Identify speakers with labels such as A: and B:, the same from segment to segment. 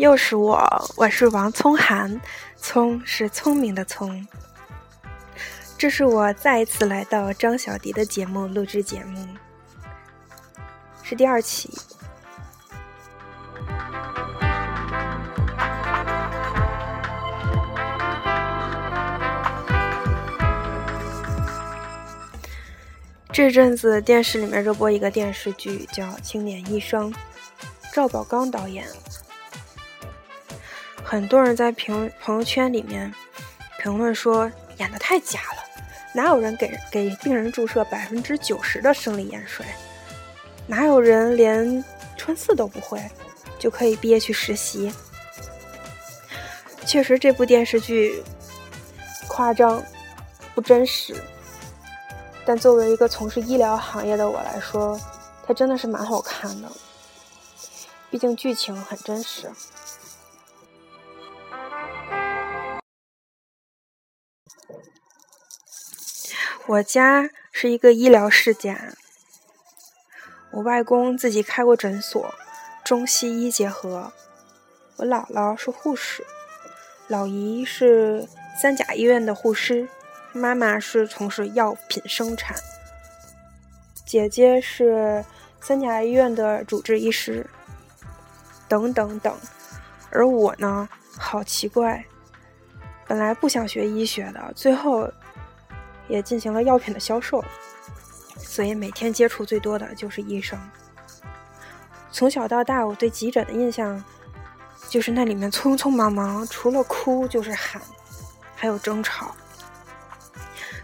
A: 又是我，我是王聪涵，聪是聪明的聪。这是我再一次来到张小迪的节目录制节目，是第二期。这阵子电视里面热播一个电视剧，叫《青年医生》，赵宝刚导演。很多人在评朋友圈里面评论说演的太假了，哪有人给给病人注射百分之九十的生理盐水？哪有人连穿刺都不会就可以毕业去实习？确实，这部电视剧夸张不真实。但作为一个从事医疗行业的我来说，它真的是蛮好看的。毕竟剧情很真实。我家是一个医疗世家，我外公自己开过诊所，中西医结合。我姥姥是护士，老姨是三甲医院的护师。妈妈是从事药品生产，姐姐是三甲医院的主治医师，等等等。而我呢，好奇怪，本来不想学医学的，最后也进行了药品的销售，所以每天接触最多的就是医生。从小到大，我对急诊的印象就是那里面匆匆忙忙，除了哭就是喊，还有争吵。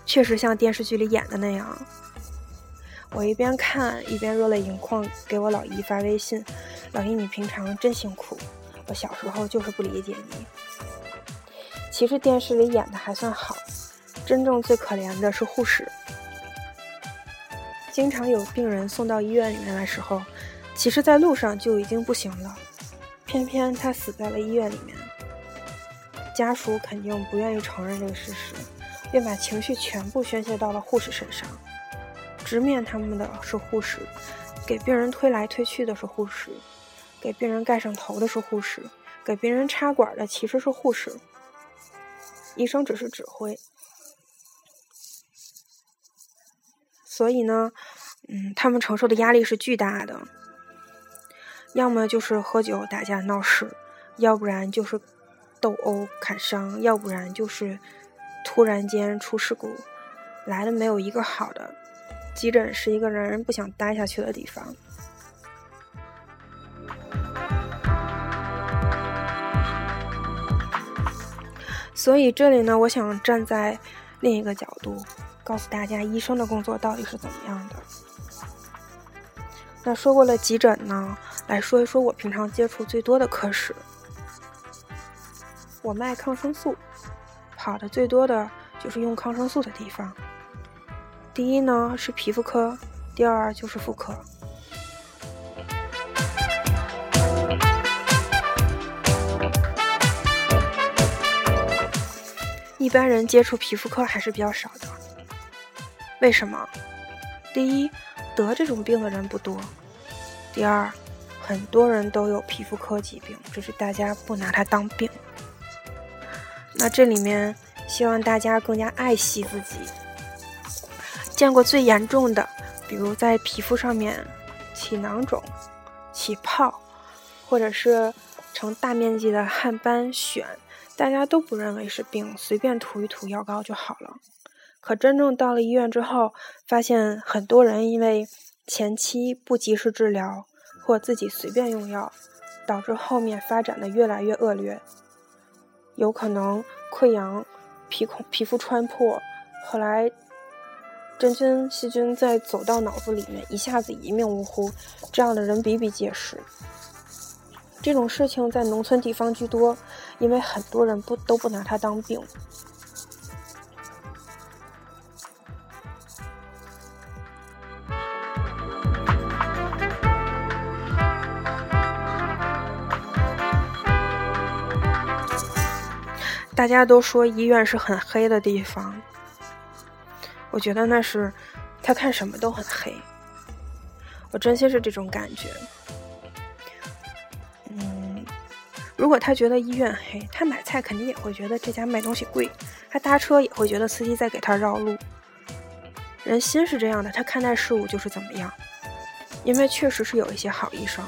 A: 确实像电视剧里演的那样，我一边看一边热泪盈眶，给我老姨发微信：“老姨，你平常真辛苦，我小时候就是不理解你。”其实电视里演的还算好，真正最可怜的是护士。经常有病人送到医院里面的时候，其实在路上就已经不行了，偏偏他死在了医院里面，家属肯定不愿意承认这个事实。便把情绪全部宣泄到了护士身上，直面他们的是护士，给病人推来推去的是护士，给病人盖上头的是护士，给病人插管的其实是护士，医生只是指挥。所以呢，嗯，他们承受的压力是巨大的，要么就是喝酒打架闹事，要不然就是斗殴砍伤，要不然就是。突然间出事故，来的没有一个好的。急诊是一个让人不想待下去的地方。所以这里呢，我想站在另一个角度，告诉大家医生的工作到底是怎么样的。那说过了急诊呢，来说一说我平常接触最多的科室。我卖抗生素。跑的最多的就是用抗生素的地方。第一呢是皮肤科，第二就是妇科。一般人接触皮肤科还是比较少的。为什么？第一，得这种病的人不多；第二，很多人都有皮肤科疾病，只是大家不拿它当病。那这里面，希望大家更加爱惜自己。见过最严重的，比如在皮肤上面起囊肿、起泡，或者是成大面积的汗斑、癣，大家都不认为是病，随便涂一涂药膏就好了。可真正到了医院之后，发现很多人因为前期不及时治疗，或自己随便用药，导致后面发展的越来越恶劣。有可能溃疡、皮孔、皮肤穿破，后来真菌、细菌再走到脑子里面，一下子一命呜呼，这样的人比比皆是。这种事情在农村地方居多，因为很多人不都不拿它当病。大家都说医院是很黑的地方，我觉得那是他看什么都很黑，我真心是这种感觉。嗯，如果他觉得医院黑，他买菜肯定也会觉得这家卖东西贵，他搭车也会觉得司机在给他绕路。人心是这样的，他看待事物就是怎么样。因为确实是有一些好医生。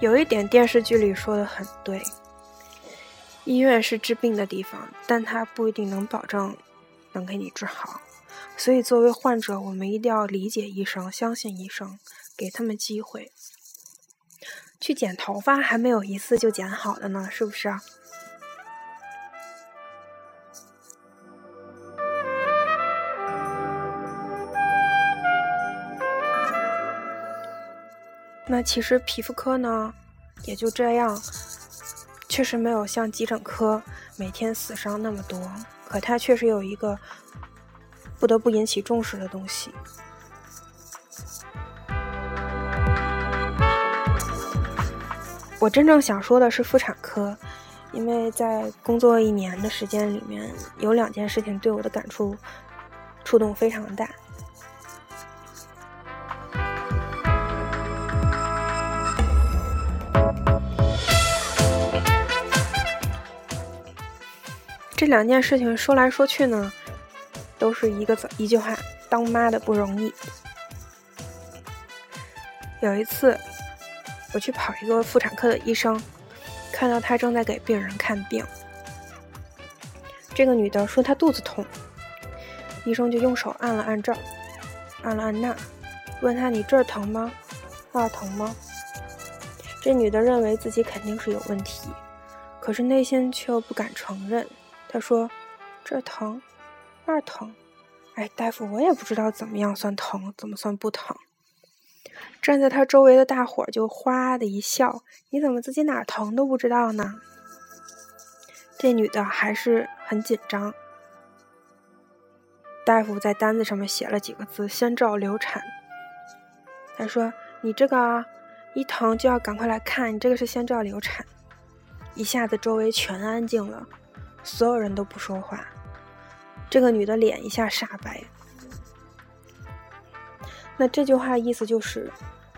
A: 有一点电视剧里说的很对，医院是治病的地方，但它不一定能保证能给你治好。所以，作为患者，我们一定要理解医生，相信医生，给他们机会。去剪头发还没有一次就剪好的呢，是不是那其实皮肤科呢，也就这样，确实没有像急诊科每天死伤那么多，可它确实有一个。不得不引起重视的东西。我真正想说的是妇产科，因为在工作一年的时间里面，有两件事情对我的感触触动非常大。这两件事情说来说去呢。都是一个字一句话，当妈的不容易。有一次，我去跑一个妇产科的医生，看到他正在给病人看病。这个女的说她肚子痛，医生就用手按了按这儿，按了按那，问她你这儿疼吗？那儿疼吗？这女的认为自己肯定是有问题，可是内心却又不敢承认。他说这疼。那疼，哎，大夫，我也不知道怎么样算疼，怎么算不疼。站在他周围的大伙就哗的一笑：“你怎么自己哪疼都不知道呢？”这女的还是很紧张。大夫在单子上面写了几个字：“先兆流产。”他说：“你这个一疼就要赶快来看，你这个是先兆流产。”一下子周围全安静了，所有人都不说话。这个女的脸一下煞白，那这句话意思就是，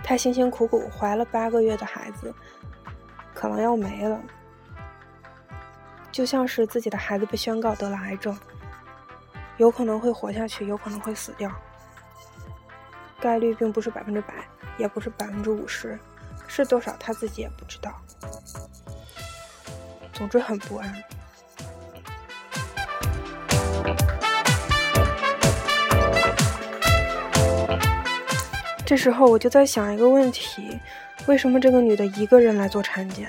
A: 她辛辛苦苦怀了八个月的孩子，可能要没了，就像是自己的孩子被宣告得了癌症，有可能会活下去，有可能会死掉，概率并不是百分之百，也不是百分之五十，是多少她自己也不知道，总之很不安。这时候我就在想一个问题：为什么这个女的一个人来做产检？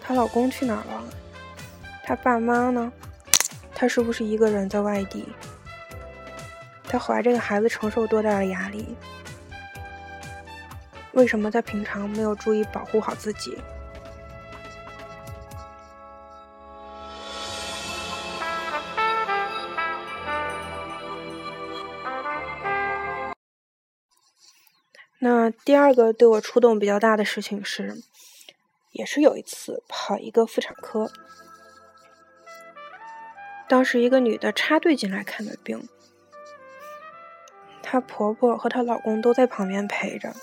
A: 她老公去哪儿了？她爸妈呢？她是不是一个人在外地？她怀这个孩子承受多大的压力？为什么她平常没有注意保护好自己？那第二个对我触动比较大的事情是，也是有一次跑一个妇产科，当时一个女的插队进来看的病，她婆婆和她老公都在旁边陪着。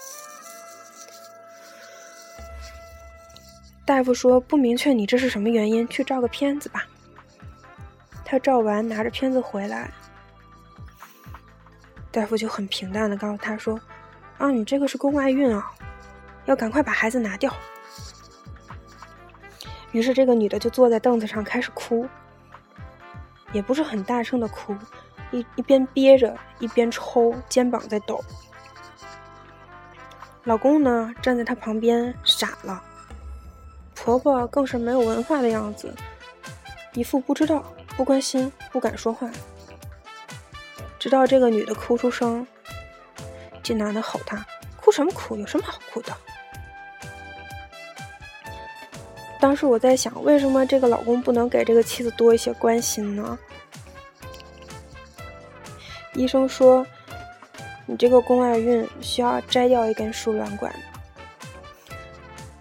A: 大夫说不明确你这是什么原因，去照个片子吧。她照完拿着片子回来，大夫就很平淡的告诉她说。啊，你这个是宫外孕啊，要赶快把孩子拿掉。于是这个女的就坐在凳子上开始哭，也不是很大声的哭，一一边憋着一边抽，肩膀在抖。老公呢站在她旁边傻了，婆婆更是没有文化的样子，一副不知道、不关心、不敢说话。直到这个女的哭出声。这男的吼她：“哭什么哭？有什么好哭的？”当时我在想，为什么这个老公不能给这个妻子多一些关心呢？医生说：“你这个宫外孕需要摘掉一根输卵管。”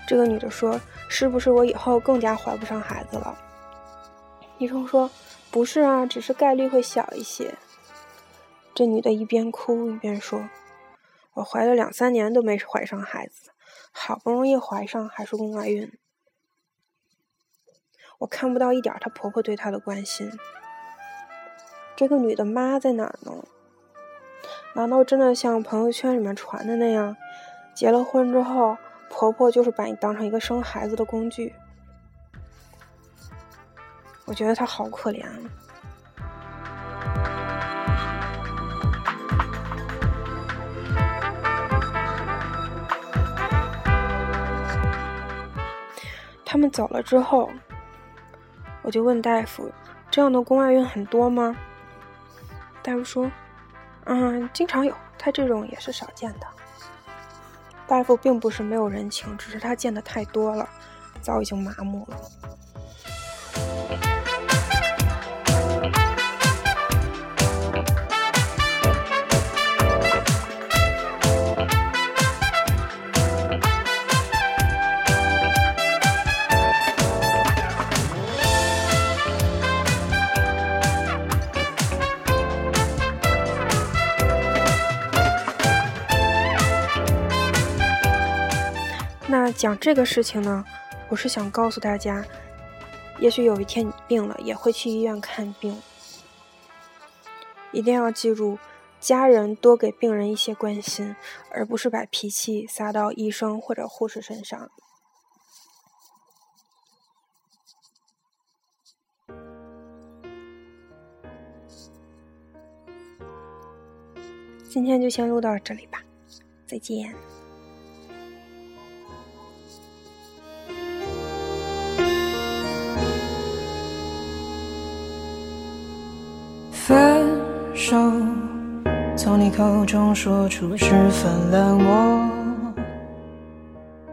A: 这个女的说：“是不是我以后更加怀不上孩子了？”医生说：“不是啊，只是概率会小一些。”这女的一边哭一边说：“我怀了两三年都没怀上孩子，好不容易怀上还是宫外孕。我看不到一点她婆婆对她的关心。这个女的妈在哪呢？难道真的像朋友圈里面传的那样，结了婚之后，婆婆就是把你当成一个生孩子的工具？”我觉得她好可怜啊。他们走了之后，我就问大夫：“这样的宫外孕很多吗？”大夫说：“嗯，经常有，他这种也是少见的。”大夫并不是没有人情，只是他见的太多了，早已经麻木了。那讲这个事情呢，我是想告诉大家，也许有一天你病了，也会去医院看病。一定要记住，家人多给病人一些关心，而不是把脾气撒到医生或者护士身上。今天就先录到这里吧，再见。
B: 手，从你口中说出十分冷漠。